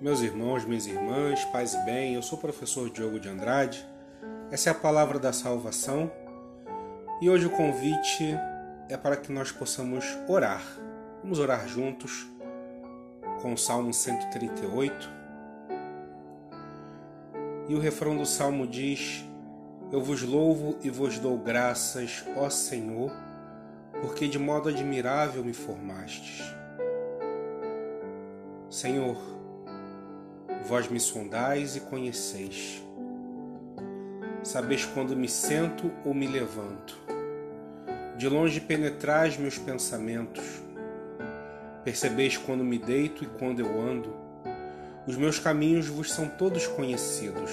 Meus irmãos, minhas irmãs, paz e bem, eu sou o professor Diogo de Andrade. Essa é a palavra da salvação e hoje o convite é para que nós possamos orar. Vamos orar juntos com o Salmo 138. E o refrão do salmo diz: Eu vos louvo e vos dou graças, ó Senhor, porque de modo admirável me formastes. Senhor, Vós me sondais e conheceis. Sabeis quando me sento ou me levanto. De longe penetrais meus pensamentos. Percebeis quando me deito e quando eu ando. Os meus caminhos vos são todos conhecidos.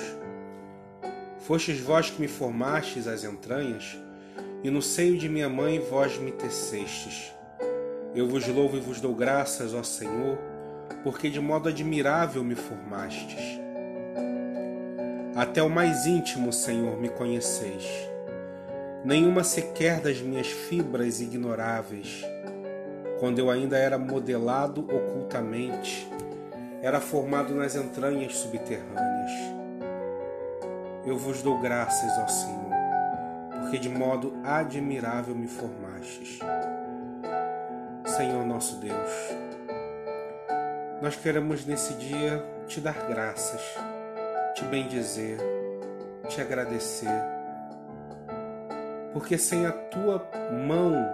Fostes vós que me formastes as entranhas, e no seio de minha mãe vós me tecestes. Eu vos louvo e vos dou graças, ó Senhor, porque de modo admirável me formastes. Até o mais íntimo, Senhor, me conheceis. Nenhuma sequer das minhas fibras ignoráveis. Quando eu ainda era modelado ocultamente, era formado nas entranhas subterrâneas. Eu vos dou graças, ó Senhor, porque de modo admirável me formastes. Senhor nosso Deus, nós queremos nesse dia te dar graças, te bendizer, te agradecer, porque sem a tua mão,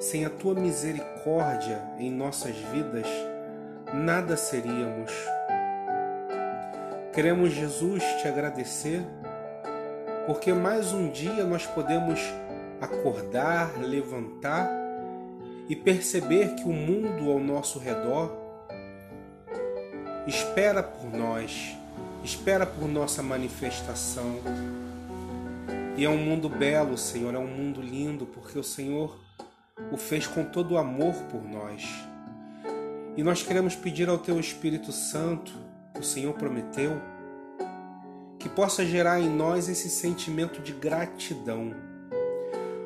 sem a tua misericórdia em nossas vidas, nada seríamos. Queremos, Jesus, te agradecer, porque mais um dia nós podemos acordar, levantar e perceber que o mundo ao nosso redor espera por nós, espera por nossa manifestação. E é um mundo belo, Senhor, é um mundo lindo, porque o Senhor o fez com todo o amor por nós. E nós queremos pedir ao Teu Espírito Santo, o Senhor prometeu, que possa gerar em nós esse sentimento de gratidão.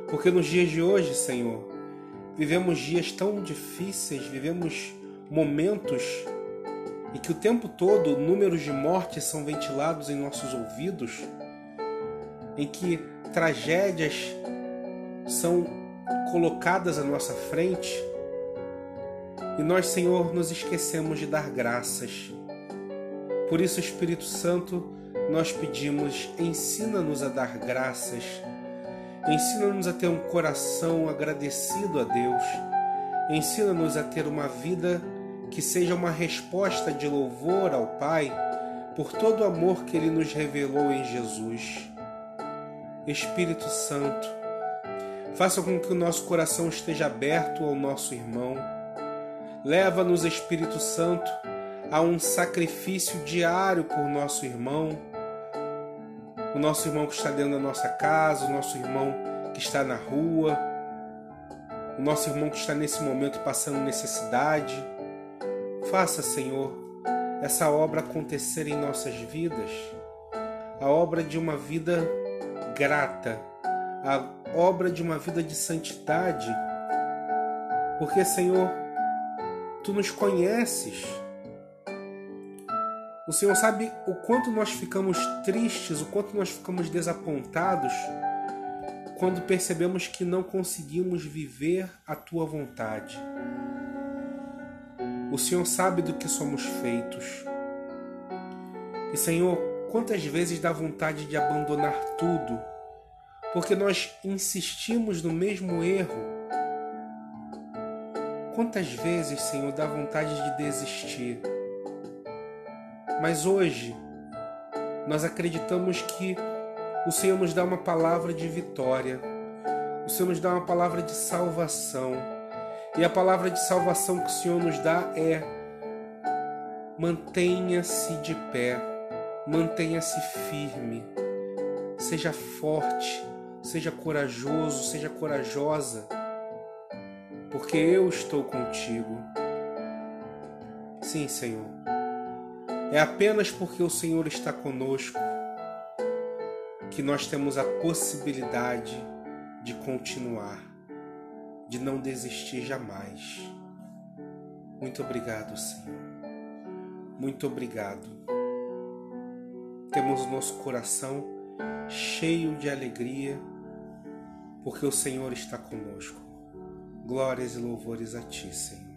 Porque nos dias de hoje, Senhor, vivemos dias tão difíceis, vivemos momentos e que o tempo todo números de mortes são ventilados em nossos ouvidos, em que tragédias são colocadas à nossa frente, e nós, Senhor, nos esquecemos de dar graças. Por isso, Espírito Santo, nós pedimos, ensina-nos a dar graças, ensina-nos a ter um coração agradecido a Deus, ensina-nos a ter uma vida que seja uma resposta de louvor ao Pai por todo o amor que Ele nos revelou em Jesus. Espírito Santo, faça com que o nosso coração esteja aberto ao nosso irmão. Leva-nos, Espírito Santo, a um sacrifício diário por nosso irmão, o nosso irmão que está dentro da nossa casa, o nosso irmão que está na rua, o nosso irmão que está nesse momento passando necessidade Faça, Senhor, essa obra acontecer em nossas vidas, a obra de uma vida grata, a obra de uma vida de santidade, porque, Senhor, Tu nos conheces. O Senhor sabe o quanto nós ficamos tristes, o quanto nós ficamos desapontados quando percebemos que não conseguimos viver a Tua vontade. O Senhor sabe do que somos feitos. E, Senhor, quantas vezes dá vontade de abandonar tudo, porque nós insistimos no mesmo erro. Quantas vezes, Senhor, dá vontade de desistir. Mas hoje, nós acreditamos que o Senhor nos dá uma palavra de vitória, o Senhor nos dá uma palavra de salvação e a palavra de salvação que o Senhor nos dá é: mantenha-se de pé, mantenha-se firme, seja forte, seja corajoso, seja corajosa, porque eu estou contigo. Sim, Senhor. É apenas porque o Senhor está conosco que nós temos a possibilidade de continuar de não desistir jamais. Muito obrigado, Senhor. muito obrigado. Temos nosso coração cheio de alegria, porque o Senhor está conosco. Glórias e louvores a Ti, Senhor.